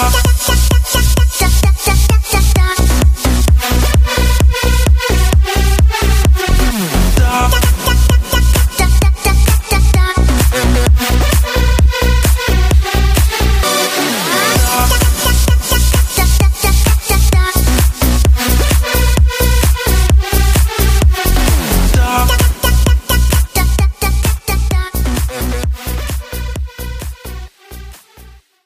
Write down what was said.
oh